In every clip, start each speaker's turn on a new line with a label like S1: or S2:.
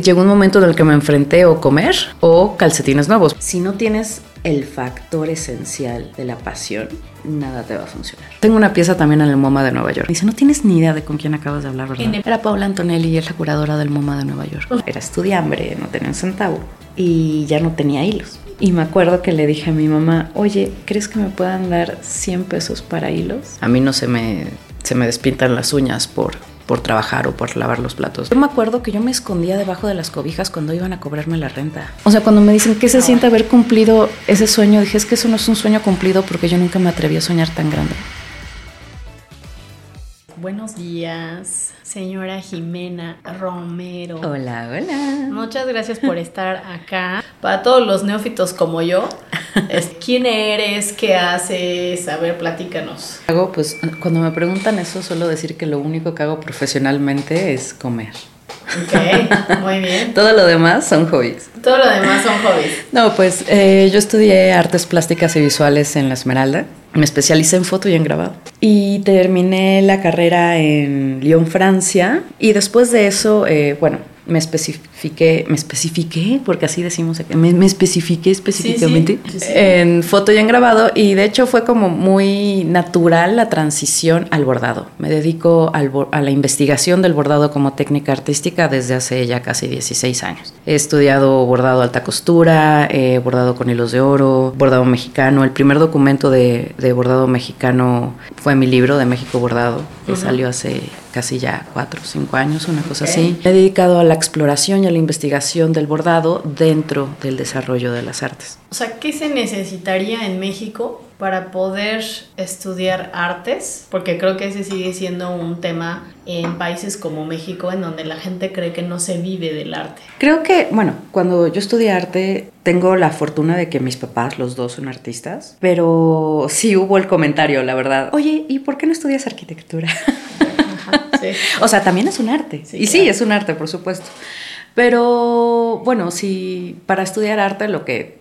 S1: llegó un momento en el que me enfrenté o comer o calcetines nuevos. Si no tienes el factor esencial de la pasión, nada te va a funcionar. Tengo una pieza también en el MoMA de Nueva York. Dice, no tienes ni idea de con quién acabas de hablar, ¿verdad? Era Paula Antonelli es la curadora del MoMA de Nueva York. Era estudiambre, no tenía un centavo y ya no tenía hilos. Y me acuerdo que le dije a mi mamá, oye, ¿crees que me puedan dar 100 pesos para hilos? A mí no se me, se me despintan las uñas por, por trabajar o por lavar los platos. Yo me acuerdo que yo me escondía debajo de las cobijas cuando iban a cobrarme la renta. O sea, cuando me dicen que se siente haber cumplido ese sueño, dije, es que eso no es un sueño cumplido porque yo nunca me atreví a soñar tan grande.
S2: Buenos días, señora Jimena Romero.
S1: Hola, hola.
S2: Muchas gracias por estar acá. Para todos los neófitos como yo, ¿quién eres? ¿Qué haces? A ver, platícanos.
S1: Hago, pues, cuando me preguntan eso, suelo decir que lo único que hago profesionalmente es comer.
S2: Ok, muy bien.
S1: Todo lo demás son hobbies.
S2: Todo lo demás son hobbies.
S1: No, pues eh, yo estudié artes plásticas y visuales en la Esmeralda. Me especialicé en foto y en grabado. Y terminé la carrera en Lyon, Francia. Y después de eso, eh, bueno, me especifiqué, me especifiqué, porque así decimos me, me especifiqué específicamente
S2: Sí, sí,
S1: en foto y en grabado y de hecho fue como muy natural la transición al bordado. Me dedico al a la investigación del bordado como técnica artística desde hace ya casi 16 años. He estudiado bordado alta costura, eh, bordado con hilos de oro, bordado mexicano. El primer documento de, de bordado mexicano fue mi libro de México Bordado, que
S2: Ujú.
S1: salió hace casi ya 4 o 5 años, una cosa
S2: Ok.
S1: así. Me he dedicado a la exploración la investigación del bordado dentro del desarrollo de las artes.
S2: O sea, ¿qué se necesitaría en México para poder estudiar artes? Porque creo que ese sigue siendo un tema en países como México en donde la gente cree que no se vive del arte.
S1: Creo que, bueno, cuando yo estudié arte, tengo la fortuna de que mis papás, los dos, son artistas, pero sí hubo el comentario, la verdad. Oye, ¿y por qué no estudias arquitectura?
S2: Ajá, sí.
S1: o sea, también es un arte.
S2: Sí,
S1: y sí,
S2: claro.
S1: es un arte, por supuesto. Pero bueno, si para estudiar arte lo que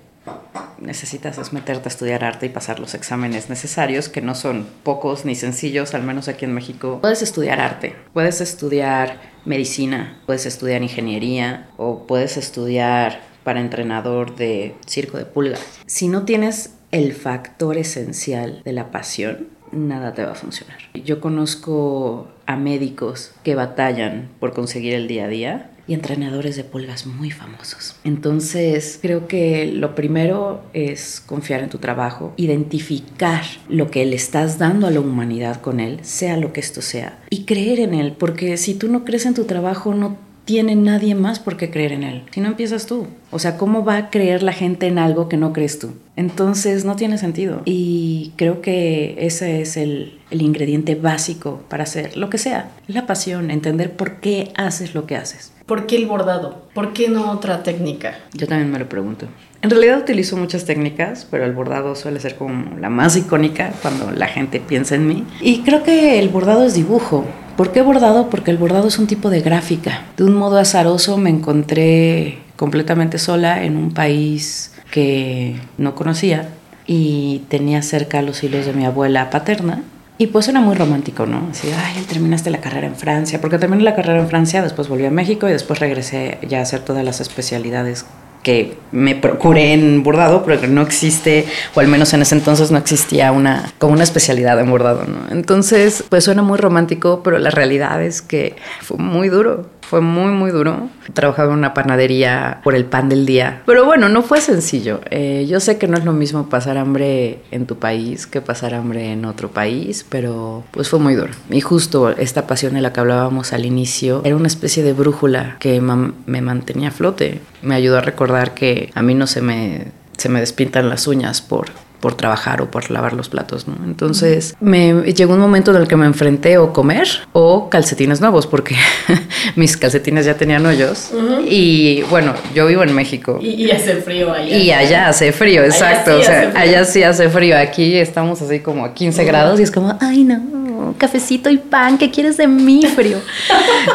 S1: necesitas es meterte a estudiar arte y pasar los exámenes necesarios, que no son pocos ni sencillos, al menos aquí en México. Puedes estudiar arte, puedes estudiar medicina, puedes estudiar ingeniería o puedes estudiar para entrenador de circo de pulgas. Si no tienes el factor esencial de la pasión, nada te va a funcionar. Yo conozco a médicos que batallan por conseguir el día a día y entrenadores de pulgas muy famosos. Entonces, creo que lo primero es confiar en tu trabajo, identificar lo que le estás dando a la humanidad con él, sea lo que esto sea, y creer en él, porque si tú no crees en tu trabajo, no tiene nadie más por qué creer en él. Si no empiezas tú. O sea, ¿cómo va a creer la gente en algo que no crees tú? Entonces no tiene sentido. Y creo que ese es el, el ingrediente básico para hacer lo que sea. La pasión, entender por qué haces lo que haces.
S2: ¿Por qué el bordado? ¿Por qué no otra técnica?
S1: Yo también me lo pregunto. En realidad utilizo muchas técnicas, pero el bordado suele ser como la más icónica cuando la gente piensa en mí. Y creo que el bordado es dibujo. ¿Por qué bordado? Porque el bordado es un tipo de gráfica. De un modo azaroso me encontré completamente sola en un país que no conocía y tenía cerca los hilos de mi abuela paterna. Y pues era muy romántico, ¿no? Así, ay, terminaste la carrera en Francia, porque terminé la carrera en Francia, después volví a México y después regresé ya a hacer todas las especialidades que me procuré en bordado, pero no existe, o al menos en ese entonces no existía una, como una especialidad en bordado, ¿no? Entonces, pues suena muy romántico, pero la realidad es que fue muy duro, fue muy, muy duro. Trabajaba en una panadería por el pan del día, pero bueno, no fue sencillo. Eh, yo sé que no es lo mismo pasar hambre en tu país que pasar hambre en otro país, pero pues fue muy duro. Y justo esta pasión de la que hablábamos al inicio era una especie de brújula que me mantenía a flote. Me ayudó a recordar que a mí no se me, se me despintan las uñas por, por trabajar o por lavar los platos, ¿no? Entonces me llegó un momento en el que me enfrenté o comer o calcetines nuevos, porque mis calcetines ya tenían hoyos. Y bueno, yo vivo en México.
S2: Y, y hace frío allá.
S1: Y allá hace frío,
S2: Allá
S1: exacto.
S2: sí
S1: o sea,
S2: hace frío.
S1: allá sí hace frío. Aquí estamos así como a 15 grados y es como, ay no. Cafecito y pan, ¿qué quieres de mí, frío?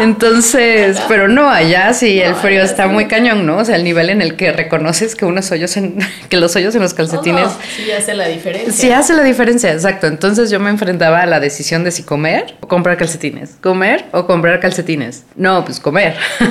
S1: Entonces, pero no, allá sí el frío está muy cañón, ¿no? O sea, el nivel en el que reconoces que unos hoyos en, que los hoyos en los calcetines...
S2: sí hace la diferencia.
S1: Sí hace la diferencia, exacto. Entonces yo me enfrentaba a la decisión de si comer o comprar calcetines. ¿Comer o comprar calcetines? No, pues comer.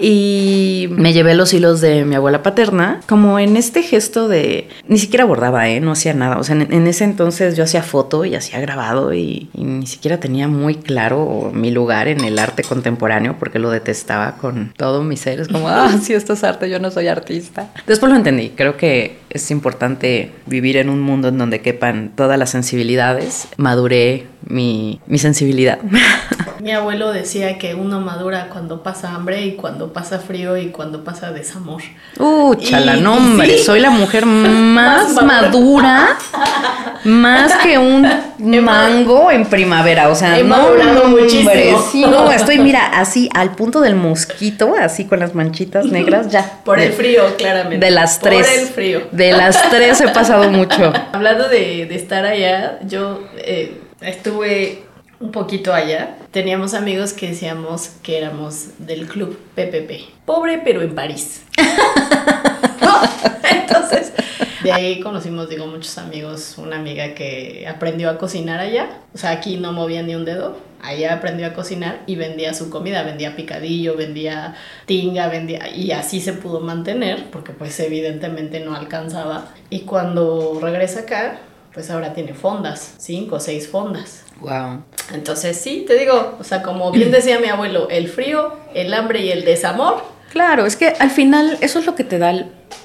S1: Y me llevé los hilos de mi abuela paterna, como en este gesto de... Ni siquiera bordaba, ¿eh? No hacía nada. O sea, en, ese entonces yo hacía foto y hacía grabado y, ni siquiera tenía muy claro mi lugar en el arte contemporáneo porque lo detestaba con todo mi ser. Es como, ah, sí, esto es arte, yo no soy artista. Después lo entendí. Creo que es importante vivir en un mundo en donde quepan todas las sensibilidades. Maduré mi, mi sensibilidad.
S2: Mi abuelo decía que uno madura cuando pasa hambre y cuando pasa frío y cuando pasa desamor.
S1: Uh, chala, no, hombre, soy la mujer más, madura, más que un mango en primavera. O sea, no, hombre, sí, no, estoy, mira, así al punto del mosquito, así con las manchitas negras, ya.
S2: Por el frío, claramente.
S1: De las tres.
S2: Por el frío.
S1: De las tres he pasado mucho.
S2: Hablando de, estar allá, yo eh, estuve un poquito allá, teníamos amigos que decíamos que éramos del club PPP. Pobre, pero en París. Entonces, de ahí conocimos, digo, muchos amigos. Una amiga que aprendió a cocinar allá. O sea, aquí no movía ni un dedo. Allá aprendió a cocinar y vendía su comida. Vendía picadillo, vendía tinga, vendía... Y así se pudo mantener, porque pues evidentemente no alcanzaba. Y cuando regresa acá, pues ahora tiene fondas, cinco o seis fondas.
S1: Wow.
S2: Entonces sí, te digo, o sea, como bien decía mi abuelo, el frío, el hambre y el desamor.
S1: Claro, es que al final eso es lo que te da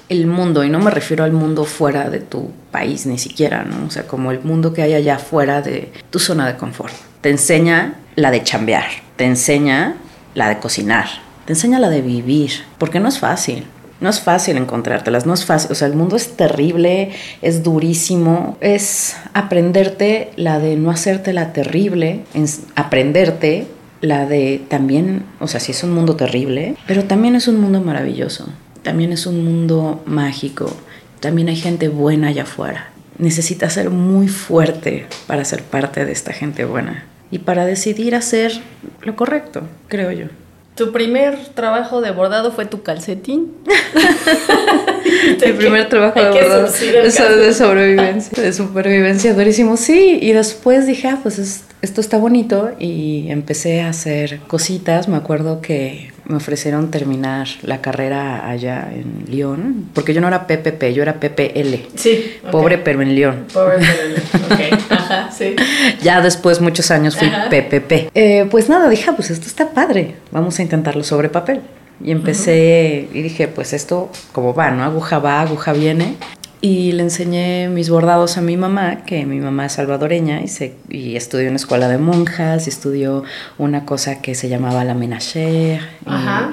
S1: el, mundo, y no me refiero al mundo fuera de tu país ni siquiera, ¿no? O sea, como el mundo que hay allá fuera de tu zona de confort. Te enseña la de chambear, te enseña la de cocinar, te enseña la de vivir, porque no es fácil. No es fácil encontrártelas, no es fácil, o sea, el mundo es terrible, es durísimo, es aprenderte la de no hacértela terrible, aprenderte la de también, o sea, sí es un mundo terrible, pero también es un mundo maravilloso, también es un mundo mágico, también hay gente buena allá afuera. Necesitas ser muy fuerte para ser parte de esta gente buena y para decidir hacer lo correcto, creo yo.
S2: Tu primer trabajo de bordado fue tu calcetín.
S1: Mi primer trabajo de. Eso de sobrevivencia, de supervivencia durísimo. Sí, y después dije, ah, pues esto está bonito y empecé a hacer cositas. Me acuerdo que me ofrecieron terminar la carrera allá en Lyon, porque yo no era PPP, yo era PPL.
S2: Sí.
S1: Pobre pero en Lyon.
S2: Pobre pero en Lyon, Ajá, sí.
S1: Ya después, muchos años, fui PPP. Eh, pues nada, dije, ah, pues esto está padre, vamos a intentarlo sobre papel. Y empecé y dije, pues esto, como va, ¿no? Aguja va, aguja viene y le enseñé mis bordados a mi mamá, que mi mamá es salvadoreña y, se, y estudió en escuela de monjas, y estudió una cosa que se llamaba la menacher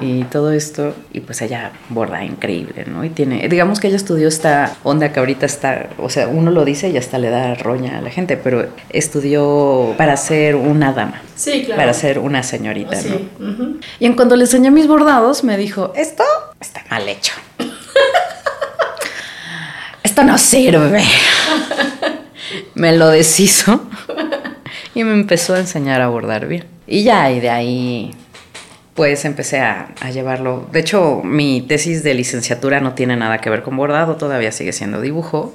S1: y, todo esto, y pues ella borda increíble, ¿no? Y tiene, digamos que ella estudió esta onda que ahorita está, o sea, uno lo dice y hasta le da roña a la gente, pero estudió para ser una dama.
S2: Sí, claro.
S1: Para ser una señorita, ¿no? Y en cuanto le enseñé mis bordados, me dijo, esto está mal hecho esto no sirve. me lo deshizo y me empezó a enseñar a bordar bien. Y ya, y de ahí pues empecé a, llevarlo. De hecho, mi tesis de licenciatura no tiene nada que ver con bordado, todavía sigue siendo dibujo,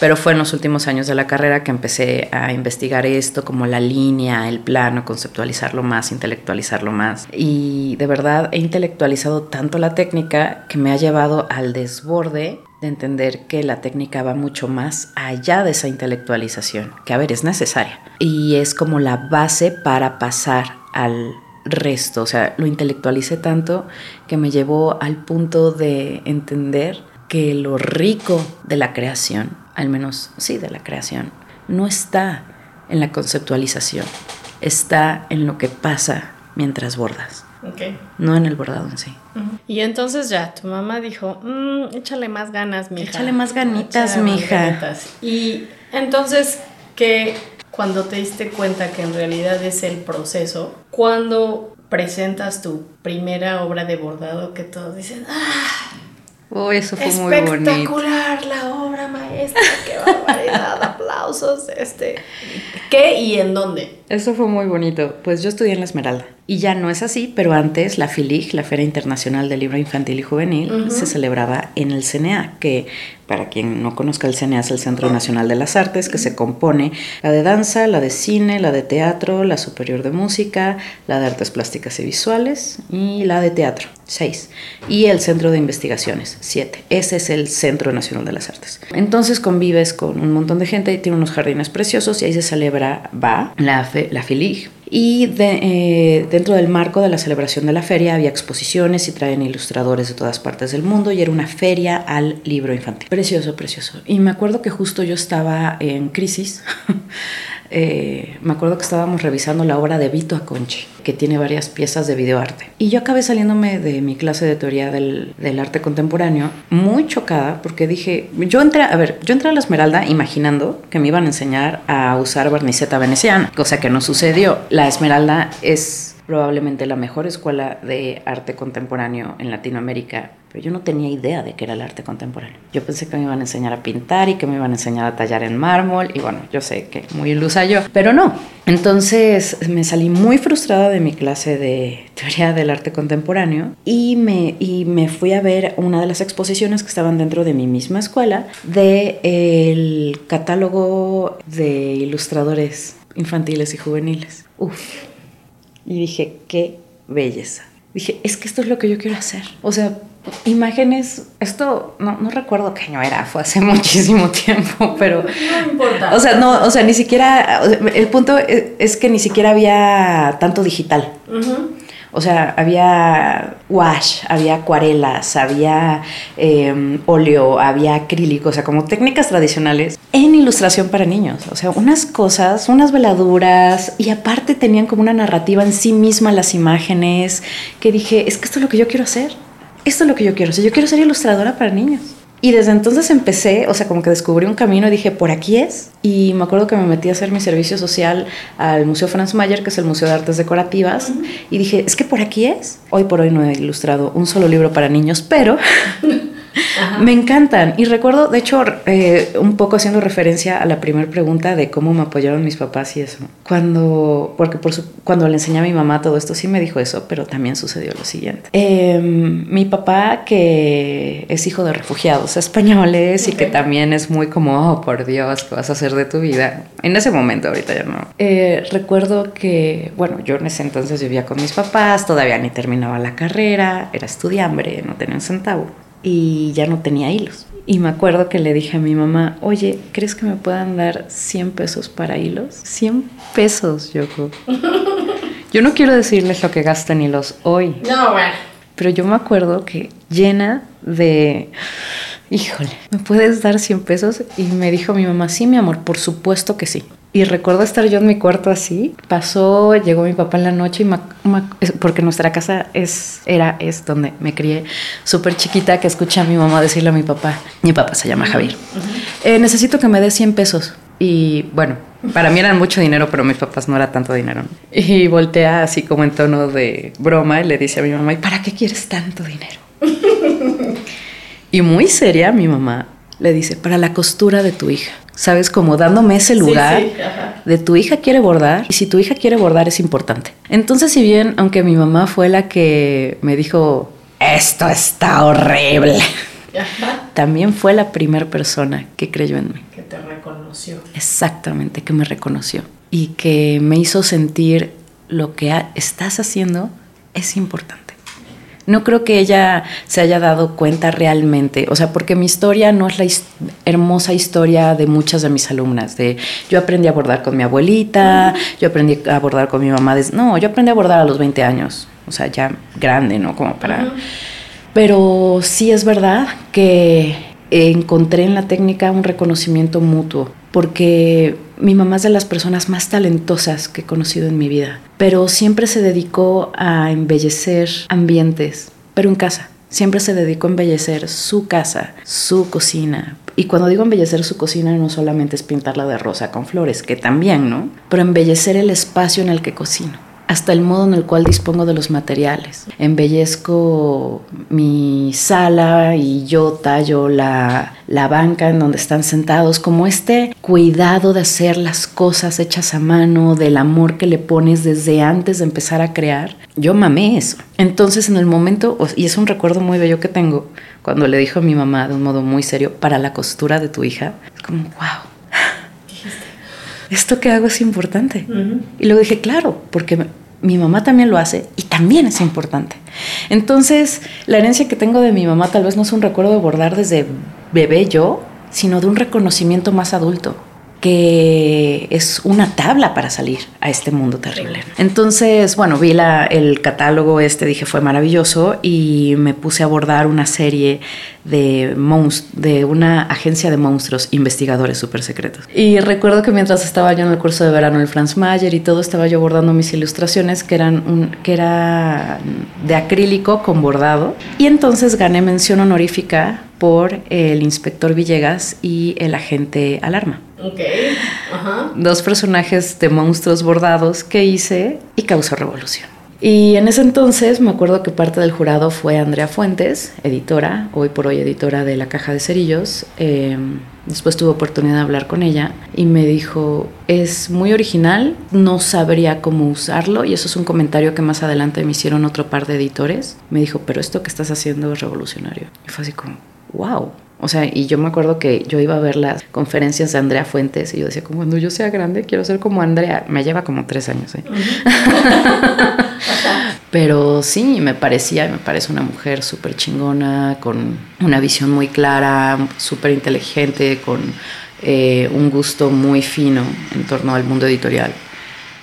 S1: pero fue en los últimos años de la carrera que empecé a investigar esto, como la línea, el plano, conceptualizarlo más, intelectualizarlo más. Y de verdad he intelectualizado tanto la técnica que me ha llevado al desborde de entender que la técnica va mucho más allá de esa intelectualización, que a ver, es necesaria. Y es como la base para pasar al resto, o sea, lo intelectualicé tanto que me llevó al punto de entender que lo rico de la creación, al menos sí de la creación, no está en la conceptualización, está en lo que pasa mientras bordas. No en el bordado en sí.
S2: Y entonces ya, tu mamá dijo, mm, échale más ganas, mija.
S1: Échale más ganitas, mija.
S2: Y entonces, que cuando te diste cuenta que en realidad es el proceso, cuando presentas tu primera obra de bordado que todos dicen, ¡ah!
S1: Oh, eso fue muy bonito.
S2: Espectacular la obra maestra, qué barbaridad, Este, ¿Qué y en dónde?
S1: Eso fue muy bonito. Pues yo estudié en la Esmeralda. Y ya no es así, pero antes la FILIG, la Feria Internacional del Libro Infantil y Juvenil, se celebraba en el CNA, que para quien no conozca el CNA es el Centro Nacional de las Artes, que se compone la de danza, la de cine, la de teatro, la superior de música, la de artes plásticas y visuales y la de teatro, seis. Y el Centro de Investigaciones, siete. Ese es el Centro Nacional de las Artes. Entonces convives con un montón de gente tiene unos jardines preciosos y ahí se celebra, va, la, la FILIG, y eh, dentro del marco de la celebración de la feria había exposiciones y traen ilustradores de todas partes del mundo y era una feria al libro infantil. Precioso, precioso. Y me acuerdo que justo yo estaba en crisis. Eh, me acuerdo que estábamos revisando la obra de Vito Aconchi, que tiene varias piezas de videoarte. Y yo acabé saliéndome de mi clase de teoría del, arte contemporáneo muy chocada porque dije, yo entré, a ver, yo entré a la Esmeralda imaginando que me iban a enseñar a usar barniceta veneciana, cosa que no sucedió. La Esmeralda es probablemente la mejor escuela de arte contemporáneo en Latinoamérica, pero yo no tenía idea de qué era el arte contemporáneo. Yo pensé que me iban a enseñar a pintar y que me iban a enseñar a tallar en mármol y bueno, yo sé que muy ilusa yo, pero no. Entonces me salí muy frustrada de mi clase de teoría del arte contemporáneo y me, y me fui a ver una de las exposiciones que estaban dentro de mi misma escuela del el catálogo de ilustradores infantiles y juveniles. Uf, y dije, qué belleza. Dije, es que esto es lo que yo quiero hacer. O sea, imágenes, esto no, no recuerdo qué año era, fue hace muchísimo tiempo, pero...
S2: No importa.
S1: O sea, no, o sea, ni siquiera, el punto es, que ni siquiera había tanto digital. O sea, había wash, había acuarelas, había em, óleo, había acrílico, o sea, como técnicas tradicionales en ilustración para niños. O sea, unas cosas, unas veladuras, y aparte tenían como una narrativa en sí misma las imágenes, que dije, es que esto es lo que yo quiero hacer. Esto es lo que yo quiero hacer. Yo quiero ser ilustradora para niños. Y desde entonces empecé, o sea, como que descubrí un camino y dije, por aquí es. Y me acuerdo que me metí a hacer mi servicio social al Museo Franz Mayer, que es el Museo de Artes Decorativas, y dije, es que por aquí es. Hoy por hoy no he ilustrado un solo libro para niños, pero Me encantan. Y recuerdo, de hecho, eh, un poco haciendo referencia a la primera pregunta de cómo me apoyaron mis papás y eso. Cuando, porque por su, cuando le enseñé a mi mamá todo esto, sí me dijo eso, pero también sucedió lo siguiente. Em, mi papá, que es hijo de refugiados españoles y que también es muy como, oh, por Dios, ¿qué vas a hacer de tu vida? En ese momento, ahorita ya no. Eh, recuerdo que, bueno, yo en ese entonces vivía con mis papás, todavía ni terminaba la carrera, era estudiambre, no tenía un centavo y ya no tenía hilos. Y me acuerdo que le dije a mi mamá, oye, ¿crees que me puedan dar 100 pesos para hilos? 100 pesos, Yoko. Yo no quiero decirles lo que gastan hilos hoy.
S2: No, bueno.
S1: Pero yo me acuerdo que llena de, híjole, ¿me puedes dar 100 pesos? Y me dijo mi mamá, sí, mi amor, por supuesto que sí. Y recuerdo estar yo en mi cuarto así. Pasó, llegó mi papá en la noche y porque nuestra casa es, era, es donde me crié, súper chiquita, que escuché a mi mamá decirle a mi papá, mi papá se llama Javier, eh, necesito que me dé 100 pesos. Y bueno, para mí eran mucho dinero, pero mis papás no era tanto dinero. Y voltea así como en tono de broma y le dice a mi mamá, ¿y para qué quieres tanto dinero? Y muy seria mi mamá le dice, para la costura de tu hija. ¿Sabes? Como dándome ese lugar de tu hija quiere bordar y si tu hija quiere bordar es importante. Entonces, si bien, aunque mi mamá fue la que me dijo, esto está horrible, también fue la primera persona que creyó en mí.
S2: Que te reconoció.
S1: Exactamente, que me reconoció y que me hizo sentir lo que estás haciendo es importante. No creo que ella se haya dado cuenta realmente, o sea, porque mi historia no es la hermosa historia de muchas de mis alumnas, de yo aprendí a bordar con mi abuelita, yo aprendí a bordar con mi mamá, no, yo aprendí a bordar a los 20 años, o sea, ya grande, ¿no? Como para... Pero sí es verdad que encontré en la técnica un reconocimiento mutuo, porque mi mamá es de las personas más talentosas que he conocido en mi vida, pero siempre se dedicó a embellecer ambientes, pero en casa. Siempre se dedicó a embellecer su casa, su cocina. Y cuando digo embellecer su cocina no solamente es pintarla de rosa con flores, que también, ¿no? Pero embellecer el espacio en el que cocino hasta el modo en el cual dispongo de los materiales. Embellezco mi sala y yo tallo la, la, banca en donde están sentados, como este cuidado de hacer las cosas hechas a mano, del amor que le pones desde antes de empezar a crear. Yo mamé eso. Entonces en el momento, y es un recuerdo muy bello que tengo, cuando le dijo a mi mamá de un modo muy serio, para la costura de tu hija, es como, wow esto que hago es importante. Y luego dije, claro, porque mi mamá también lo hace y también es importante. Entonces, la herencia que tengo de mi mamá tal vez no es un recuerdo de bordar desde bebé yo, sino de un reconocimiento más adulto que es una tabla para salir a este mundo terrible. Entonces, bueno, vi la, el catálogo este, dije fue maravilloso y me puse a abordar una serie de, de una agencia de monstruos investigadores súper secretos. Y recuerdo que mientras estaba yo en el curso de verano en Franz Mayer y todo, estaba yo bordando mis ilustraciones que eran un, que era de acrílico con bordado y entonces gané mención honorífica por el inspector Villegas y el agente Alarma.
S2: Ok. Ajá.
S1: Dos personajes de monstruos bordados que hice y causó revolución. Y en ese entonces me acuerdo que parte del jurado fue Andrea Fuentes, editora, hoy por hoy editora de La Caja de Cerillos. Em, después tuve oportunidad de hablar con ella y me dijo, es muy original, no sabría cómo usarlo y eso es un comentario que más adelante me hicieron otro par de editores. Me dijo, pero esto que estás haciendo es revolucionario. Y fue así como, wow. O sea, y yo me acuerdo que yo iba a ver las conferencias de Andrea Fuentes y yo decía, como cuando yo sea grande, quiero ser como Andrea. Me lleva como tres años, ¿eh? Pero sí, me parecía, me parece una mujer súper chingona, con una visión muy clara, súper inteligente, con eh, un gusto muy fino en torno al mundo editorial.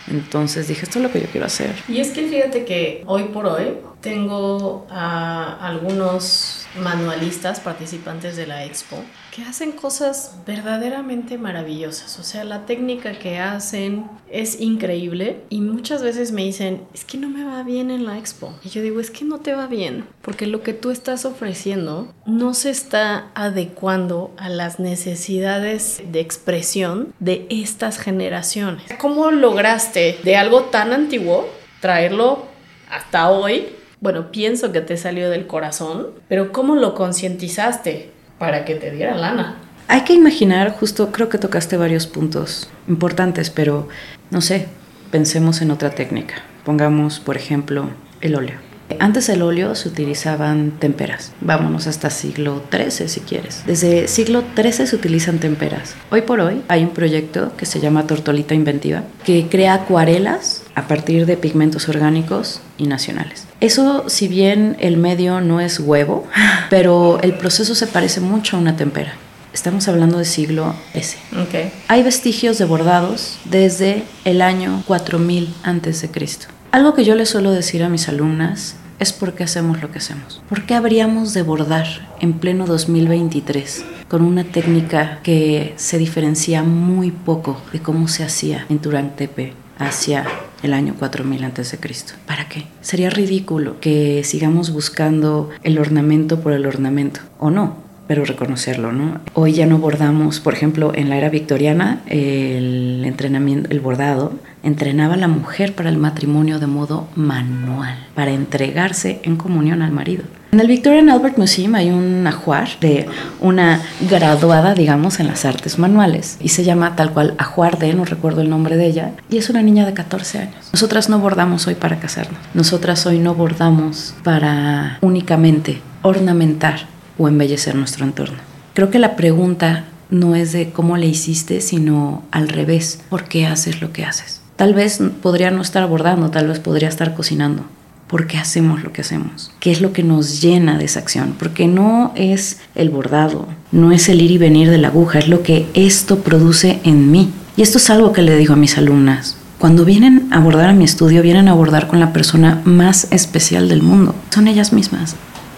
S1: Entonces dije, esto es lo que yo quiero hacer.
S2: Y es que fíjate que hoy por hoy tengo a algunos manualistas participantes de la expo que hacen cosas verdaderamente maravillosas. O sea, la técnica que hacen es increíble y muchas veces me dicen, es que no me va bien en la expo. Y yo digo, es que no te va bien porque lo que tú estás ofreciendo no se está adecuando a las necesidades de expresión de estas generaciones. ¿Cómo lograste de algo tan antiguo traerlo hasta hoy bueno, pienso que te salió del corazón, pero ¿cómo lo concientizaste para que te diera lana?
S1: Hay que imaginar, justo creo que tocaste varios puntos importantes, pero no sé, pensemos en otra técnica. Pongamos, por ejemplo, el óleo. Antes el óleo se utilizaban temperas. Vámonos hasta siglo XIII si quieres. Desde siglo XIII se utilizan temperas. Hoy por hoy hay un proyecto que se llama Tortolita Inventiva que crea acuarelas a partir de pigmentos orgánicos y nacionales. Eso, si bien el medio no es huevo, pero el proceso se parece mucho a una tempera. Estamos hablando de siglo S.
S2: Okay.
S1: Hay vestigios de bordados desde el año 4000 antes de Cristo. Algo que yo le suelo decir a mis alumnas es por qué hacemos lo que hacemos. ¿Por qué habríamos de bordar en pleno 2023 con una técnica que se diferencia muy poco de cómo se hacía en Turán Tepe hacia el año 4000 a.C. ¿Para qué? Sería ridículo que sigamos buscando el ornamento por el ornamento, ¿o no? Pero reconocerlo, ¿no? Hoy ya no bordamos, por ejemplo, en la era victoriana, el entrenamiento, el bordado, entrenaba a la mujer para el matrimonio de modo manual, para entregarse en comunión al marido. En el Victorian Albert Museum hay un ajuar de una graduada, digamos, en las artes manuales y se llama tal cual ajuar de, no recuerdo el nombre de ella, y es una niña de 14 años. Nosotras no bordamos hoy para casarnos, nosotras hoy no bordamos para únicamente ornamentar o embellecer nuestro entorno. Creo que la pregunta no es de cómo le hiciste, sino al revés, ¿por qué haces lo que haces? Tal vez podría no estar bordando, tal vez podría estar cocinando, por qué hacemos lo que hacemos, qué es lo que nos llena de esa acción, porque no es el bordado, no es el ir y venir de la aguja, es lo que esto produce en mí. Y esto es algo que le digo a mis alumnas. Cuando vienen a abordar a mi estudio, vienen a abordar con la persona más especial del mundo. Son ellas mismas.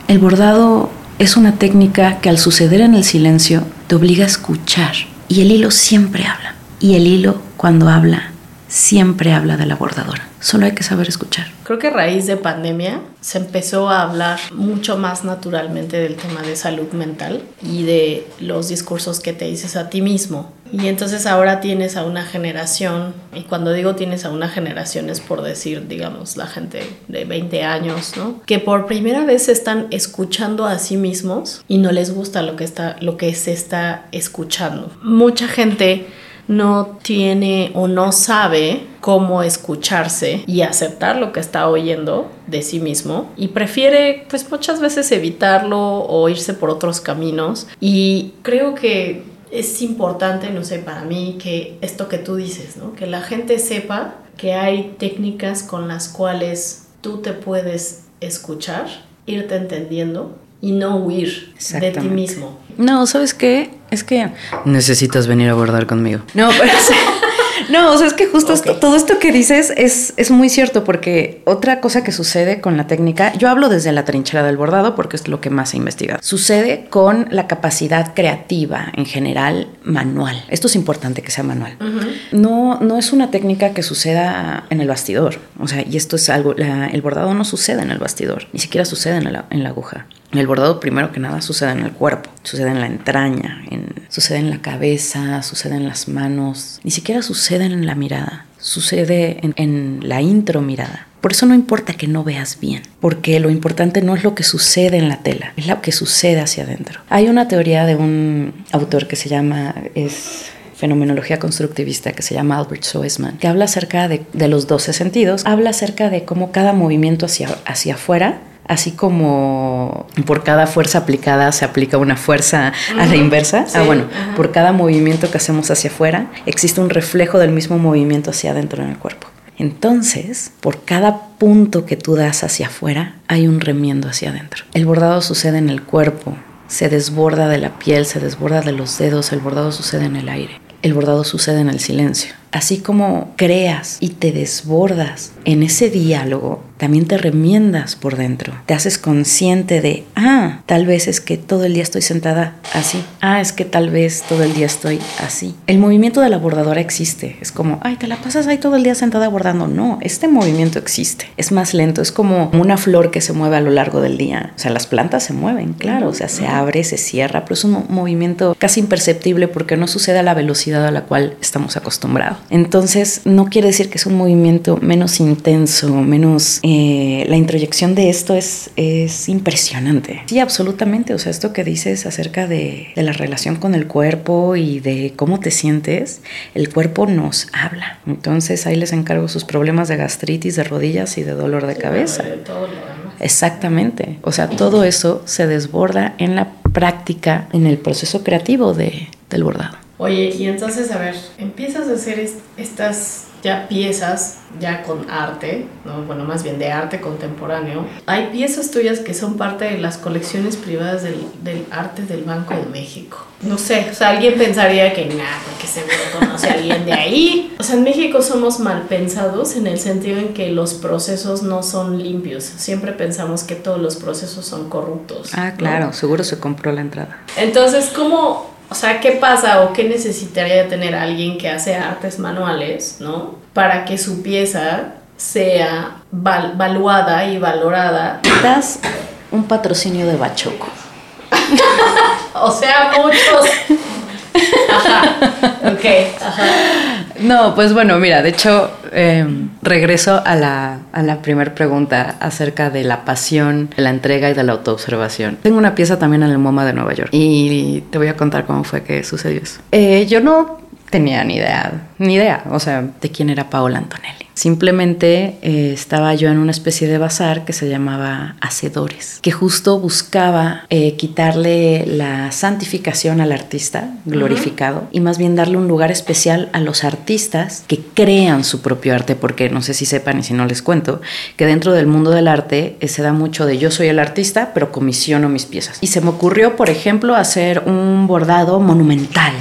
S1: El bordado es una técnica que al suceder en el silencio te obliga a escuchar. Y el hilo siempre habla. Y el hilo, cuando habla, siempre habla de la bordadora. Solo hay que saber escuchar.
S2: Creo que a raíz de pandemia se empezó a hablar mucho más naturalmente del tema de salud mental y de los discursos que te dices a ti mismo. Y entonces ahora tienes a una generación, y cuando digo tienes a una generación es por decir, digamos, la gente de 20 años, ¿no? Que por primera vez están escuchando a sí mismos y no les gusta lo que, está, lo que se está escuchando. Mucha gente no tiene o no sabe cómo escucharse y aceptar lo que está oyendo de sí mismo y prefiere pues muchas veces evitarlo o irse por otros caminos y creo que es importante, no sé, para mí que esto que tú dices, ¿no? Que la gente sepa que hay técnicas con las cuales tú te puedes escuchar, irte entendiendo y no huir de ti mismo.
S1: No, ¿sabes qué? Es que necesitas venir a abordar conmigo. No, pero... No, o sea, es que justo todo esto que dices es, es muy cierto, porque otra cosa que sucede con la técnica, yo hablo desde la trinchera del bordado porque es lo que más he investigado, sucede con la capacidad creativa en general manual. Esto es importante que sea manual. no, no es una técnica que suceda en el bastidor, o sea, y esto es algo, el bordado no sucede en el bastidor, ni siquiera sucede en la, en la aguja. El bordado primero que nada sucede en el cuerpo, sucede en la entraña, sucede en la cabeza, sucede en las manos, ni siquiera sucede en la mirada, sucede en, la intro mirada. Por eso no importa que no veas bien, porque lo importante no es lo que sucede en la tela, es lo que sucede hacia adentro. Hay una teoría de un autor que se llama, es fenomenología constructivista que se llama Albert Soesman, que habla acerca de, de los 12 sentidos, habla acerca de cómo cada movimiento hacia, hacia afuera así como por cada fuerza aplicada se aplica una fuerza a la inversa. ah, bueno, por cada movimiento que hacemos hacia afuera existe un reflejo del mismo movimiento hacia adentro en el cuerpo. Entonces, por cada punto que tú das hacia afuera, hay un remiendo hacia adentro. El bordado sucede en el cuerpo, se desborda de la piel, se desborda de los dedos, el bordado sucede en el aire, el bordado sucede en el silencio. Así como creas y te desbordas en ese diálogo, también te remiendas por dentro. Te haces consciente de, ah, tal vez es que todo el día estoy sentada así. Ah, es que tal vez todo el día estoy así. El movimiento de la bordadora existe. Es como, ay, te la pasas ahí todo el día sentada bordando. No, este movimiento existe. Es más lento. Es como una flor que se mueve a lo largo del día. O sea, las plantas se mueven, claro. O sea, se abre, se cierra, pero es un movimiento casi imperceptible porque no sucede a la velocidad a la cual estamos acostumbrados. Entonces, no quiere decir que es un movimiento menos intenso, menos... Eh, la introyección de esto es, es impresionante. Sí, absolutamente. O sea, esto que dices acerca de, de, la relación con el cuerpo y de cómo te sientes, el cuerpo nos habla. Entonces ahí les encargo sus problemas de gastritis, de rodillas y de dolor de cabeza. Exactamente. O sea, todo eso se desborda en la práctica, en el proceso creativo de, del bordado.
S2: Oye, y entonces, a ver, empiezas a hacer estas ya piezas, ya con arte, ¿no? bueno, más bien de arte contemporáneo. Hay piezas tuyas que son parte de las colecciones privadas del, del arte del Banco de México. No sé, o sea, alguien pensaría que nada, porque seguro conoce a alguien de ahí. O sea, en México somos mal pensados en el sentido en que los procesos no son limpios. Siempre pensamos que todos los procesos son corruptos.
S1: Ah, claro, seguro se compró la entrada.
S2: Entonces, ¿cómo o sea, ¿qué pasa o qué necesitaría tener alguien que hace artes manuales, ¿no? Para que su pieza sea valuada y valorada.
S1: Das un patrocinio de Bachoco.
S2: o sea, muchos. Ajá. Ok, ajá.
S1: No, pues bueno, mira, de hecho, em, regreso a la, a la primera pregunta acerca de la pasión, de la entrega y de la autoobservación. Tengo una pieza también en el MoMA de Nueva York y te voy a contar cómo fue que sucedió eso. Eh, yo no tenía ni idea, ni idea, o sea, de quién era Paola Antonelli. Simplemente eh, estaba yo en una especie de bazar que se llamaba Hacedores, que justo buscaba eh, quitarle la santificación al artista glorificado y más bien darle un lugar especial a los artistas que crean su propio arte, porque no sé si sepan y si no les cuento, que dentro del mundo del arte eh, se da mucho de yo soy el artista, pero comisiono mis piezas. Y se me ocurrió, por ejemplo, hacer un bordado monumental.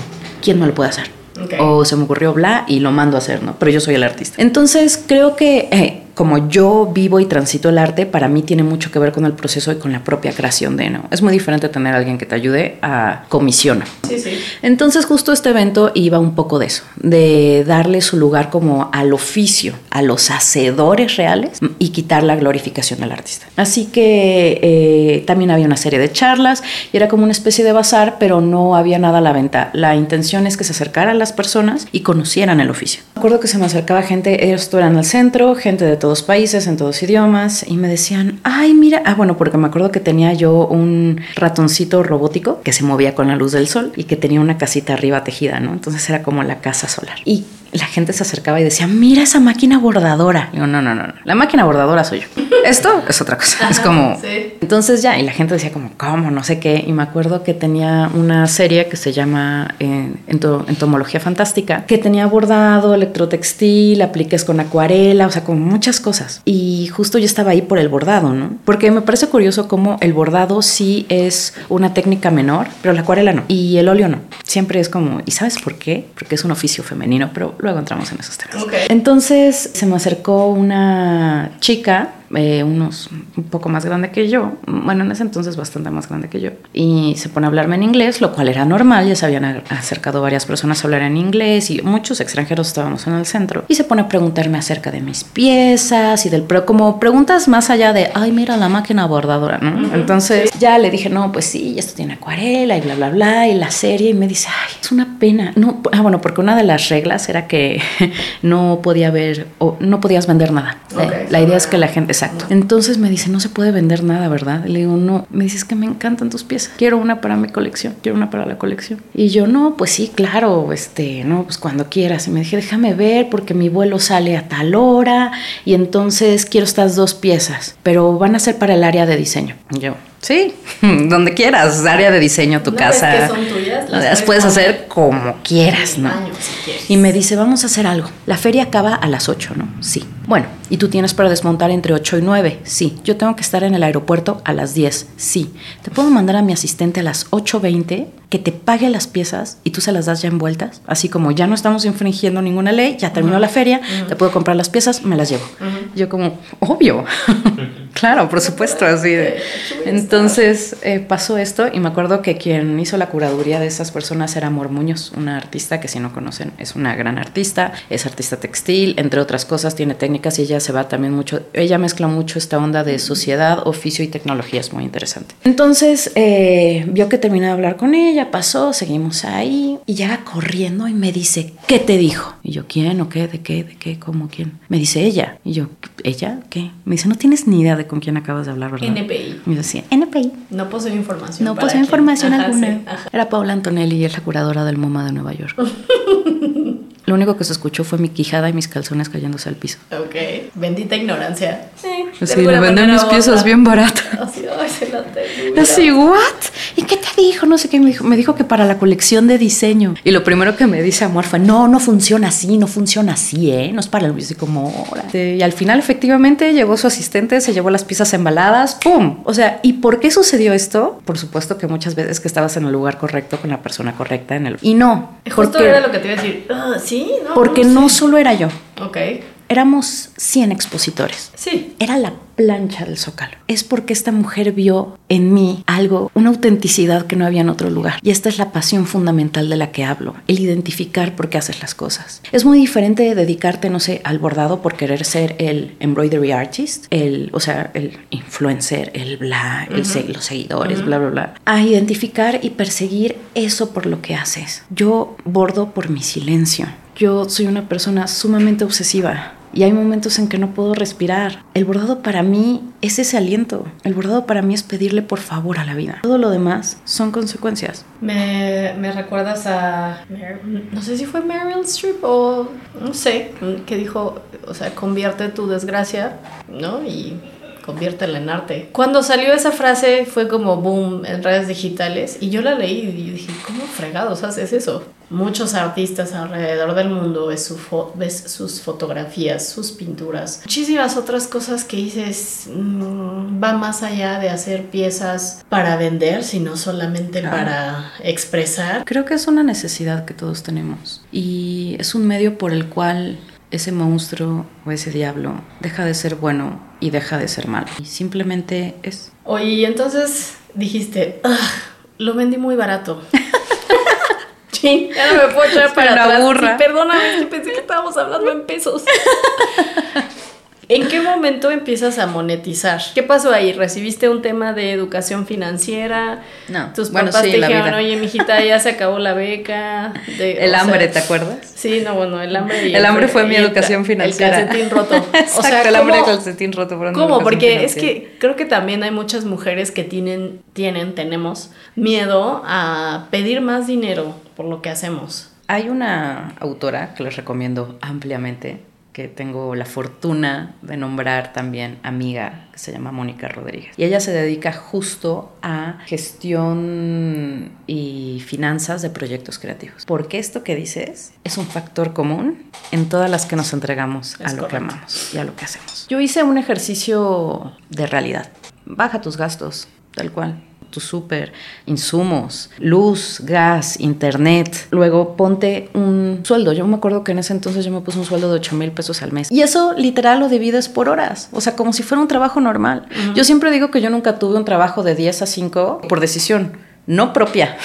S1: ¿Quién no lo puede hacer? O se me ocurrió bla y lo mando a hacer, ¿no? Pero yo soy el artista. Entonces creo que eh, como yo vivo y transito el arte, para mí tiene mucho que ver con el proceso y con la propia creación de, ¿no? Es muy diferente tener a alguien que te ayude a comisiona.
S2: Sí, sí.
S1: Entonces justo este evento iba un poco de eso, de darle su lugar como al oficio, a los hacedores reales y quitar la glorificación del artista. Así que eh, también había una serie de charlas y era como una especie de bazar, pero no había nada a la venta. La intención es que se acercaran las personas y conocieran el oficio. Me acuerdo que se me acercaba gente, esto era en el centro, gente de todos países, en todos idiomas, y me decían, ay, mira, ah, bueno, porque me acuerdo que tenía yo un ratoncito robótico que se movía con la luz del sol y que tenía una casita arriba tejida, ¿no? Entonces era como la casa solar. Y la gente se acercaba y decía, mira esa máquina bordadora. Y yo, no, no, no, no, la máquina bordadora soy yo. Esto es otra cosa. es como... Entonces ya, y la gente decía como, ¿cómo? No sé qué. Y me acuerdo que tenía una serie que se llama eh, Entomología Fantástica, que tenía bordado, electrotextil, apliques con acuarela, o sea, con muchas cosas. Y justo yo estaba ahí por el bordado, ¿no? Porque me parece curioso cómo el bordado sí es una técnica menor, pero la acuarela no. Y el óleo no. Siempre es como, ¿y sabes por qué? Porque es un oficio femenino, pero luego entramos en esos temas. Entonces se me acercó una chica eh, unos un poco más grande que yo, bueno, en ese entonces bastante más grande que yo, y se pone a hablarme en inglés, lo cual era normal, ya se habían acercado varias personas a hablar en inglés y muchos extranjeros estábamos en el centro, y se pone a preguntarme acerca de mis piezas y del, pero como preguntas más allá de, ay, mira la máquina bordadora, ¿no? Entonces ya le dije, no, pues sí, esto tiene acuarela y bla, bla, bla, y la serie, y me dice, ay, es una pena, no, ah, bueno, porque una de las reglas era que no podía haber, o no podías vender nada. la idea es que la gente Exacto. Entonces me dice, no se puede vender nada, ¿verdad? Le digo, no. Me dice, es que me encantan tus piezas. Quiero una para mi colección. Quiero una para la colección. Y yo, no, pues sí, claro, este, no, pues cuando quieras. Y me dije, déjame ver porque mi vuelo sale a tal hora y entonces quiero estas dos piezas, pero van a ser para el área de diseño. Yo, Sí, donde quieras, área de diseño, tu casa.
S2: que son tuyas, las,
S1: puedes hacer como quieras, ¿no? y me dice, vamos a hacer algo. La feria acaba a las 8, ¿no? Sí. Bueno, ¿y tú tienes para desmontar entre 8 y 9? Sí. Yo tengo que estar en el aeropuerto a las 10. Sí. ¿Te puedo mandar a mi asistente a las 8.20 que te pague las piezas y tú se las das ya envueltas? Así como ya no estamos infringiendo ninguna ley, ya terminó la feria, te puedo comprar las piezas, me las llevo. Yo como, obvio. claro, por supuesto, así. Entonces eh, pasó esto y me acuerdo que quien hizo la curaduría de esas personas era Amor Muñoz, una artista que si no conocen es una gran artista, es artista textil, entre otras cosas tiene técnicas y ella se va también mucho, ella mezcla mucho esta onda de sociedad, oficio y tecnología, es muy interesante. Entonces eh, vio que terminé de hablar con ella, pasó, seguimos ahí y llega corriendo y me dice, ¿qué te dijo? Y yo, ¿quién o qué? ¿De qué? ¿De qué? ¿Cómo? ¿Quién? Me dice ella. Y yo, ¿ella? ¿Qué? Me dice, no tienes ni idea de con quién acabas de hablar, ¿verdad?
S2: NPI.
S1: Y yo decía, NPI.
S2: No posee información.
S1: No posee información alguna. Era Paula Antonelli y es la curadora del MoMA de Nueva York. Lo único que se escuchó fue mi quijada y mis calzones cayéndose al piso.
S2: Ok. Bendita ignorancia.
S1: Sí, sí me venden mis piezas bien baratas. Así, ay, Así, ¿what? ¿Y qué te dijo? No sé qué me dijo. Me dijo que para la colección de diseño. Y lo primero que me dice Amor fue, no, no funciona así, no funciona así, ¿eh? No es para el y como, Y al final, efectivamente, llegó su asistente, se llevó las piezas embaladas, ¡pum! O sea, ¿y por qué sucedió esto? Por supuesto que muchas veces que estabas en el lugar correcto, con la persona correcta en el... Y no.
S2: Justo era lo que te iba a decir. Ah, sí
S1: porque no, solo era yo.
S2: Ok.
S1: Éramos 100 expositores.
S2: Sí.
S1: Era la plancha del zócalo. Es porque esta mujer vio en mí algo, una autenticidad que no había en otro lugar. Y esta es la pasión fundamental de la que hablo, el identificar por qué haces las cosas. Es muy diferente de dedicarte, no sé, al bordado por querer ser el embroidery artist, el, o sea, el influencer, el bla, el los seguidores, bla, bla, bla, a identificar y perseguir eso por lo que haces. Yo bordo por mi silencio. Yo soy una persona sumamente obsesiva y hay momentos en que no puedo respirar. El bordado para mí es ese aliento. El bordado para mí es pedirle por favor a la vida. Todo lo demás son consecuencias.
S2: Me, me recuerdas a, no sé si fue Meryl Streep o no sé, que dijo, o sea, convierte tu desgracia, ¿no? Y conviértela en arte. Cuando salió esa frase fue como boom en redes digitales y yo la leí y dije, ¿cómo fregados haces eso? Muchos artistas alrededor del mundo ves, su ves sus fotografías, sus pinturas, muchísimas otras cosas que dices, mm, va más allá de hacer piezas para vender, sino solamente para expresar.
S1: Creo que es una necesidad que todos tenemos y es un medio por el cual ese monstruo o ese diablo deja de ser bueno y deja de ser malo. Y simplemente es.
S2: Oye, entonces dijiste, "Ah, lo vendí muy barato. Sí, ya no me puedo echar para atrás.
S1: burra.
S2: Sí, perdóname, pensé que estábamos hablando en pesos. ¿En qué momento empiezas a monetizar? ¿Qué pasó ahí? ¿Recibiste un tema de educación financiera?
S1: No,
S2: Tus
S1: bueno,
S2: papás
S1: sí,
S2: te dijeron, oye, mijita, ya se acabó la beca. De-
S1: El hambre,
S2: sea,
S1: ¿te acuerdas?
S2: Sí, no, bueno, el hambre y
S1: El hambre fue
S2: y
S1: mi educación
S2: ca-
S1: financiera.
S2: El calcetín roto.
S1: Exacto,
S2: o sea,
S1: el hambre y el
S2: ¿cómo-
S1: calcetín roto mi
S2: ¿Cómo? Porque es que creo que también hay muchas mujeres que tienen, tienen, tenemos miedo a pedir más dinero por lo que hacemos.
S1: Hay una autora que les recomiendo ampliamente, que tengo la fortuna de nombrar también amiga, que se llama Mónica Rodríguez. Y ella se dedica justo a gestión y finanzas de proyectos creativos. Porque esto que dices es un factor común en todas las que nos entregamos a lo que amamos y a lo que hacemos. Yo hice un ejercicio de realidad. Baja tus gastos, tal cual tu súper, insumos, luz, gas, internet. Luego ponte un sueldo. Yo me acuerdo que en ese entonces yo me puse un sueldo de 8 mil pesos al mes. Y eso literal lo divides por horas. O sea, como si fuera un trabajo normal. Yo siempre digo que yo nunca tuve un trabajo de 10 a 5 por decisión, no propia.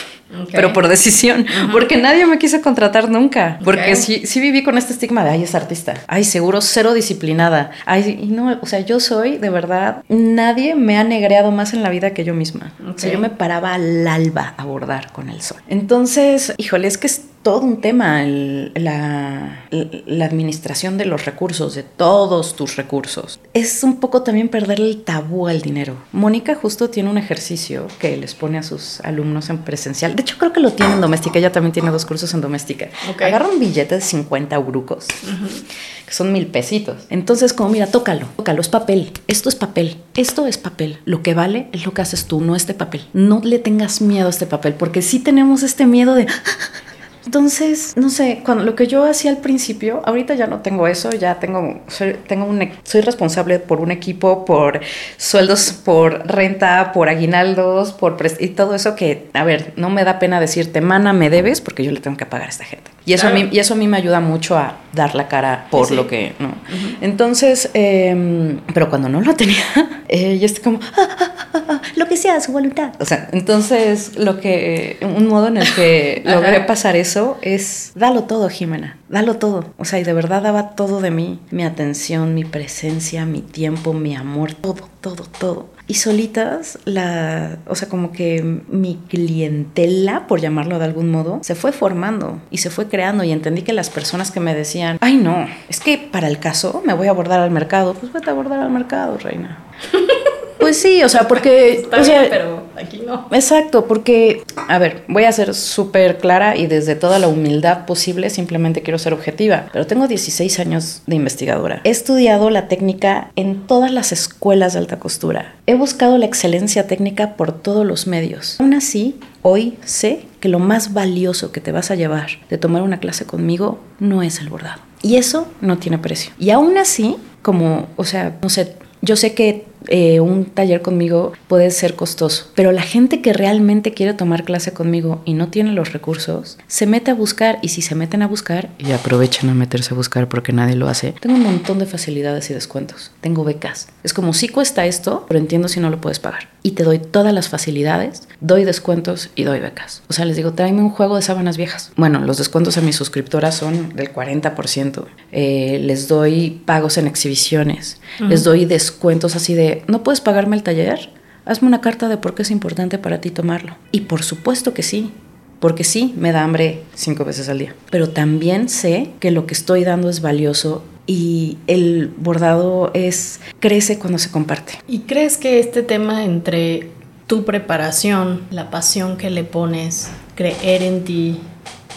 S1: Pero por decisión, porque nadie me quiso contratar nunca, porque
S2: Ok.
S1: sí, sí viví con este estigma de, ay, es artista, ay, seguro cero disciplinada, ay, y no, o sea, yo soy, de verdad, nadie me ha negreado más en la vida que yo misma. O sea, yo me paraba al alba a bordar con el sol. Entonces, híjole, es que es todo un tema el- la, la administración de los recursos, de todos tus recursos. Es un poco también perder el tabú al dinero. Mónica justo tiene un ejercicio que les pone a sus alumnos en presencial. De hecho, creo que lo tiene en doméstica. Ella también tiene dos cursos en doméstica.
S2: Ok.
S1: Agarra un billete de 50 urucos, que son mil pesitos. Entonces, como mira, tócalo, tócalo, es papel. Esto es papel. Esto es papel. Lo que vale es lo que haces tú, no este papel. No le tengas miedo a este papel, porque sí tenemos este miedo de entonces, no sé, cuando lo que yo hacía al principio, ahorita ya no tengo eso, ya tengo, soy, tengo un, soy responsable por un equipo, por sueldos, por renta, por aguinaldos, por y todo eso que, a ver, no me da pena decirte, mana, me debes porque yo le tengo que pagar a esta gente. Y eso, a, mí, y eso a mí me ayuda mucho a dar la cara por
S2: Sí, sí.
S1: lo que, ¿no? Entonces, em, pero cuando no lo tenía, eh, yo estoy como, "Ah, ah, ah, lo que sea, su voluntad. O sea, entonces, lo que, un modo en el que logré pasar eso es, dalo todo, Jimena, dalo todo. O sea, y de verdad daba todo de mí, mi atención, mi presencia, mi tiempo, mi amor, todo, todo, todo. Y solitas, la, o sea, como que mi clientela, por llamarlo de algún modo, se fue formando y se fue creando y entendí que las personas que me decían, ay no, es que para el caso me voy a abordar al mercado, pues vete a abordar al mercado, reina. Pues sí, o sea, porque...
S2: Está
S1: o sea,
S2: bien, pero aquí no.
S1: Exacto, porque, a ver, voy a ser súper clara y desde toda la humildad posible simplemente quiero ser objetiva, pero tengo 16 años de investigadora. He estudiado la técnica en todas las escuelas de alta costura. He buscado la excelencia técnica por todos los medios. Aún así, hoy sé que lo más valioso que te vas a llevar de tomar una clase conmigo no es el bordado. Y eso no tiene precio. Y aún así, como, o sea, no sé, yo sé que eh, un taller conmigo puede ser costoso, pero la gente que realmente quiere tomar clase conmigo y no tiene los recursos, se mete a buscar y si se meten a buscar y aprovechan a meterse a buscar porque nadie lo hace, tengo un montón de facilidades y descuentos, tengo becas. Es como si cuesta esto, pero entiendo si no lo puedes pagar. Y te doy todas las facilidades, doy descuentos y doy becas. O sea, les digo, tráeme un juego de sábanas viejas. Bueno, los descuentos a mis suscriptoras son del 40%. Eh, les doy pagos en exhibiciones, les doy descuentos así de, ¿no puedes pagarme el taller? Hazme una carta de por qué es importante para ti tomarlo. Y por supuesto que sí, porque sí, me da hambre cinco veces al día. Pero también sé que lo que estoy dando es valioso y el bordado es crece cuando se comparte.
S2: ¿Y crees que este tema entre tu preparación, la pasión que le pones, creer en ti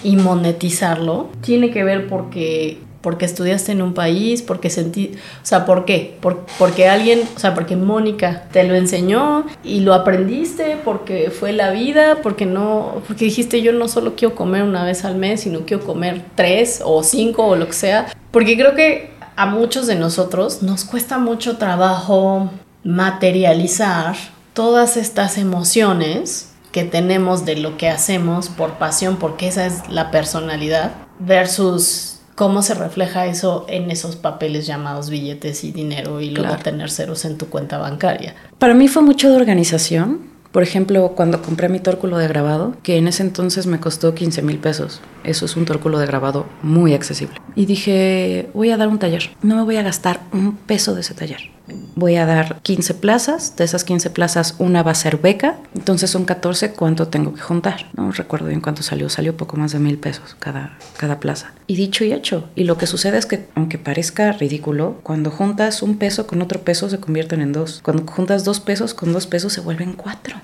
S2: y monetizarlo, tiene que ver porque porque estudiaste en un país, porque sentí, o sea, ¿por qué? Por- porque alguien, o sea, porque Mónica te lo enseñó y lo aprendiste, porque fue la vida, porque no, porque dijiste yo no solo quiero comer una vez al mes, sino quiero comer tres o cinco o lo que sea, porque creo que a muchos de nosotros nos cuesta mucho trabajo materializar todas estas emociones que tenemos de lo que hacemos por pasión, porque esa es la personalidad, versus ¿cómo se refleja eso en esos papeles llamados billetes y dinero y luego tener ceros en tu cuenta bancaria?
S1: Para mí fue mucho de organización. Por ejemplo, cuando compré mi tórculo de grabado, que en ese entonces me costó 15 mil pesos. Eso es un tórculo de grabado muy accesible. Y dije, voy a dar un taller. No me voy a gastar un peso de ese taller voy a dar 15 plazas, de esas 15 plazas una va a ser beca, entonces son 14, ¿cuánto tengo que juntar? No recuerdo bien cuánto salió, salió poco más de mil pesos cada, cada plaza. Y dicho y hecho, y lo que sucede es que aunque parezca ridículo, cuando juntas un peso con otro peso se convierten en dos, cuando juntas dos pesos con dos pesos se vuelven cuatro,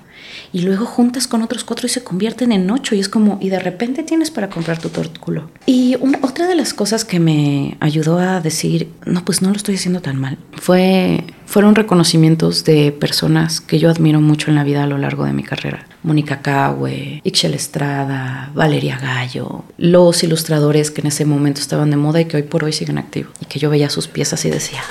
S1: y luego juntas con otros cuatro y se convierten en ocho, y es como, y de repente tienes para comprar tu tórculo. Y otra de las cosas que me ayudó a decir, no, pues no lo estoy haciendo tan mal, fue fueron reconocimientos de personas que yo admiro mucho en la vida a lo largo de mi carrera. Mónica Cahue, Ixchel Estrada, Valeria Gallo, los ilustradores que en ese momento estaban de moda y que hoy por hoy siguen activos. Y que yo veía sus piezas y decía.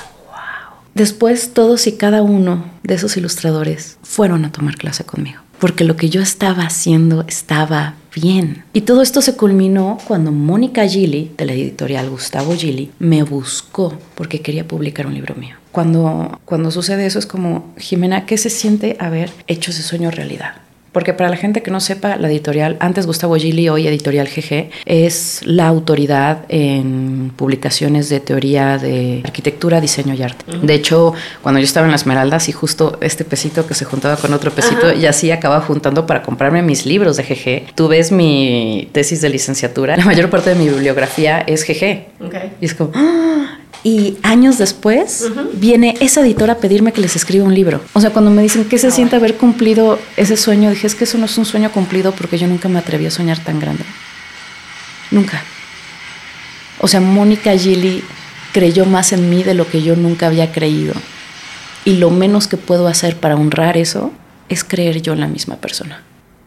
S1: Después todos y cada uno de esos ilustradores fueron a tomar clase conmigo. Porque lo que yo estaba haciendo estaba bien. Y todo esto se culminó cuando Mónica Gili, de la editorial Gustavo Gili, me buscó porque quería publicar un libro mío. Cuando, cuando sucede eso es como, Jimena, ¿qué se siente haber hecho ese sueño realidad? Porque para la gente que no sepa, la editorial, antes Gustavo Gili, hoy editorial GG, es la autoridad en publicaciones de teoría de arquitectura, diseño y arte. De hecho, cuando yo estaba en las Esmeraldas y justo este pesito que se juntaba con otro pesito, y así acababa juntando para comprarme mis libros de GG. Tú ves mi tesis de licenciatura, la mayor parte de mi bibliografía es GG. Y es como, ¡ah! Y años después viene esa editora a pedirme que les escriba un libro. O sea, cuando me dicen que se siente haber cumplido ese sueño, dije, es que eso no es un sueño cumplido porque yo nunca me atreví a soñar tan grande. Nunca. O sea, Mónica Gili creyó más en mí de lo que yo nunca había creído. Y lo menos que puedo hacer para honrar eso es creer yo en la misma persona.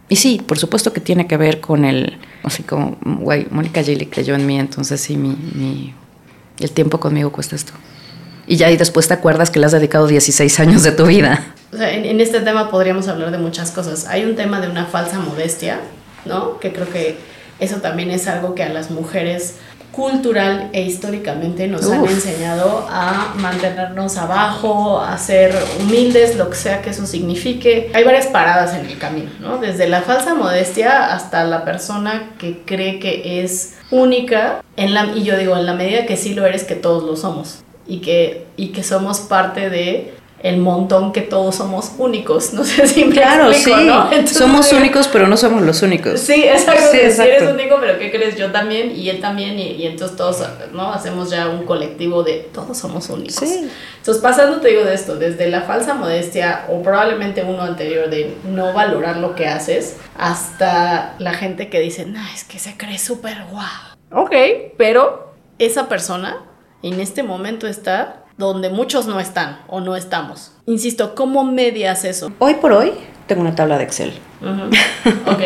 S1: Y sí, por supuesto que tiene que ver con el, así como, güey, Mónica Gili creyó en mí, entonces sí, mi el tiempo conmigo cuesta esto. Y ya y después te acuerdas que le has dedicado 16 años de tu vida.
S2: O sea, en, en, este tema podríamos hablar de muchas cosas. Hay un tema de una falsa modestia, ¿no? Que creo que eso también es algo que a las mujeres cultural e históricamente nos han enseñado a mantenernos abajo, a ser humildes, lo que sea que eso signifique. Hay varias paradas en el camino, ¿no? Desde la falsa modestia hasta la persona que cree que es única, en la, y yo digo, en la medida que sí lo eres, que todos lo somos. Y que, y que somos parte de el montón que todos somos únicos. No sé si me
S1: claro, sí. somos únicos, pero no somos los únicos.
S2: Sí, exacto. Sí, eres único, pero ¿qué crees? Yo también y él también y, entonces todos, ¿no? Hacemos ya un colectivo de todos somos únicos. Sí. Entonces, pasando, te digo de esto, desde la falsa modestia o probablemente uno anterior de no valorar lo que haces, hasta la gente que dice, no, es que se cree súper guau. Ok, pero esa persona en este momento está donde muchos no están o no estamos. Insisto, ¿cómo medias eso?
S1: Hoy por hoy tengo una tabla de Excel.
S2: Ok.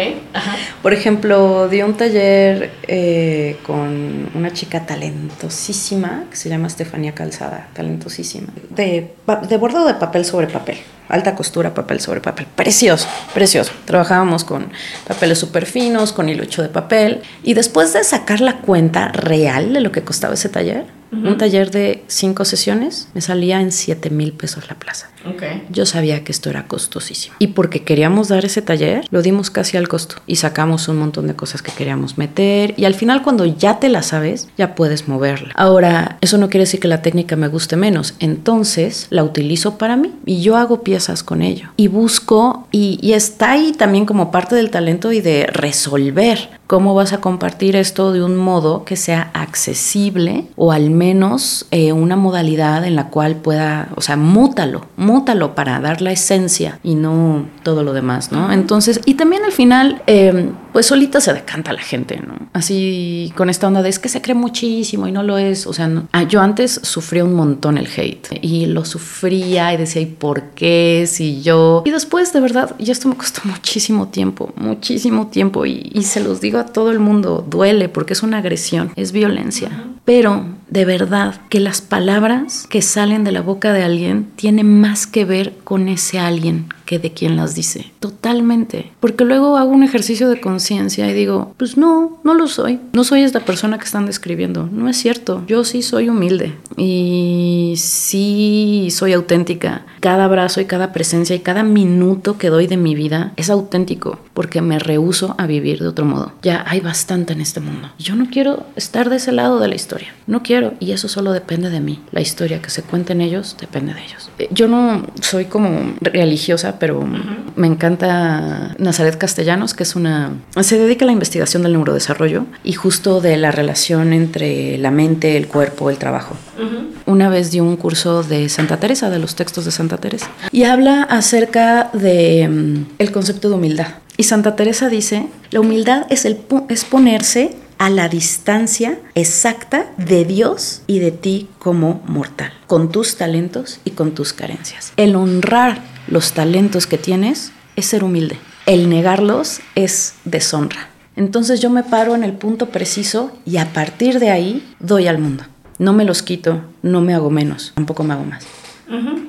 S1: Por ejemplo, di un taller eh, con una chica talentosísima que se llama Estefanía Calzada, talentosísima, de, de bordado de papel sobre papel, alta costura, papel sobre papel, precioso, precioso. Trabajábamos con papeles súper finos, con hilo hecho de papel, y después de sacar la cuenta real de lo que costaba ese taller, un taller de cinco sesiones me salía en 7 mil pesos la plaza.
S2: Okay.
S1: Yo sabía que esto era costosísimo. Y porque queríamos dar ese taller, lo dimos casi al costo. Y sacamos un montón de cosas que queríamos meter. Y al final, cuando ya te la sabes, ya puedes moverla. Ahora, eso no quiere decir que la técnica me guste menos. Entonces, la utilizo para mí. Y yo hago piezas con ello. Y busco, y, y está ahí también como parte del talento y de resolver cómo vas a compartir esto de un modo que sea accesible o al menos eh, una modalidad en la cual pueda, o sea, mútalo, mútalo para dar la esencia y no todo lo demás, ¿no? Entonces, y también al final, em, pues solita se decanta la gente, ¿no? Así con esta onda de es que se cree muchísimo y no lo es, o sea, ah, yo antes sufría un montón el hate y lo sufría y decía, ¿y por qué? Si yo... Y después, de verdad, ya esto me costó muchísimo tiempo, muchísimo tiempo y, y se los digo a todo el mundo, duele porque es una agresión, es violencia. Pero de verdad, que las palabras que salen de la boca de alguien tienen más que ver con ese alguien que de quien las dice. Totalmente. Porque luego hago un ejercicio de conciencia y digo, pues no, no lo soy. No soy esta persona que están describiendo. No es cierto. Yo sí soy humilde y sí soy auténtica. Cada abrazo y cada presencia y cada minuto que doy de mi vida es auténtico porque me rehuso a vivir de otro modo. Ya hay bastante en este mundo. Yo no quiero estar de ese lado de la historia. No quiero y eso solo depende de mí. La historia que se cuenta en ellos depende de ellos. Eh, yo no soy como religiosa pero me encanta Nazaret Castellanos, que es una... se dedica a la investigación del neurodesarrollo y justo de la relación entre la mente, el cuerpo, el trabajo. Una vez dio un curso de Santa Teresa, de los textos de Santa Teresa, y habla acerca de mm, el concepto de humildad. Y Santa Teresa dice, la humildad es, el, es ponerse a la distancia exacta de Dios y de ti como mortal, con tus talentos y con tus carencias. El honrar los talentos que tienes es ser humilde. El negarlos es deshonra. Entonces yo me paro en el punto preciso y a partir de ahí doy al mundo. No me los quito, no me hago menos, tampoco me hago más.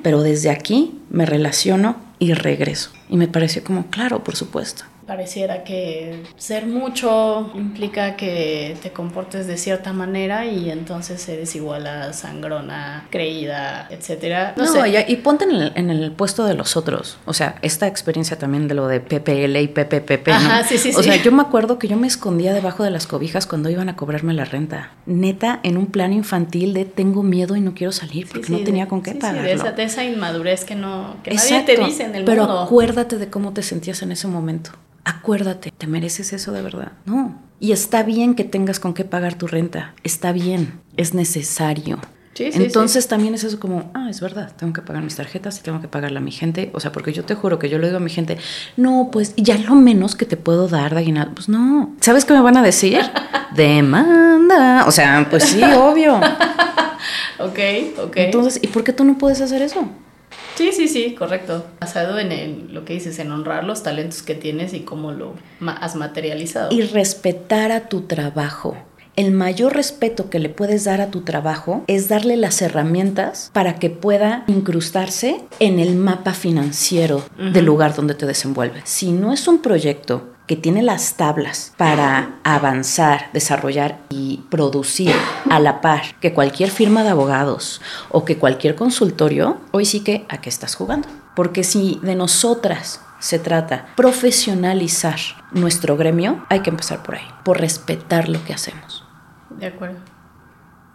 S1: Pero desde aquí me relaciono y regreso. Y me pareció como, claro, por supuesto.
S2: Pareciera que ser mucho implica que te comportes de cierta manera y entonces eres igual a sangrona, creída, etcétera.
S1: No, sé. Y, ponte en el, puesto de los otros. O sea, esta experiencia también de lo de PPL y PPPP. Ajá, sí, sí, o sea, yo me acuerdo que yo me escondía debajo de las cobijas cuando iban a cobrarme la renta. Neta, en un plano infantil de tengo miedo y no quiero salir porque no tenía con qué pagarlo.
S2: De esa, de esa, inmadurez que no que nadie te dice en el
S1: pero
S2: mundo.
S1: Pero acuérdate de cómo te sentías en ese momento acuérdate, ¿te mereces eso de verdad? No. Y está bien que tengas con qué pagar tu renta, está bien, es necesario. Sí, sí, Entonces también es eso como, ah, es verdad, tengo que pagar mis tarjetas y tengo que pagarle a mi gente. O sea, porque yo te juro que yo le digo a mi gente, no, pues ya lo menos que te puedo dar de Pues no. ¿Sabes qué me van a decir? Demanda. O sea, pues sí, obvio.
S2: ok, ok.
S1: Entonces, ¿y por qué tú no puedes hacer eso?
S2: Sí, sí, sí, correcto. Basado en lo que dices, en honrar los talentos que tienes y cómo lo has materializado.
S1: Y respetar a tu trabajo. El mayor respeto que le puedes dar a tu trabajo es darle las herramientas para que pueda incrustarse en el mapa financiero del lugar donde te desenvuelves. Si no es un proyecto que tiene las tablas para avanzar, desarrollar y producir a la par que cualquier firma de abogados o que cualquier consultorio, hoy sí que a qué estás jugando. Porque si de nosotras se trata profesionalizar nuestro gremio, hay que empezar por ahí, por respetar lo que hacemos.
S2: De acuerdo.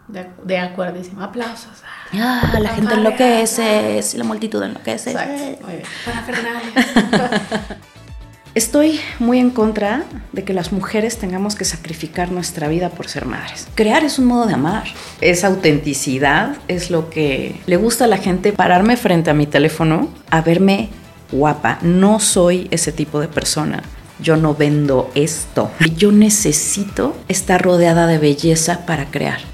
S2: De, de acuerdísimo. Aplausos.
S1: Ah, la gente enloquece, la multitud enloquece.
S2: Exacto. Muy bien. Para Fernández.
S1: Estoy muy en contra de que las mujeres tengamos que sacrificar nuestra vida por ser madres. Crear es un modo de amar. Esa autenticidad es lo que le gusta a la gente pararme frente a mi teléfono a verme guapa. No soy ese tipo de persona. Yo no vendo esto. Yo necesito estar rodeada de belleza para crear.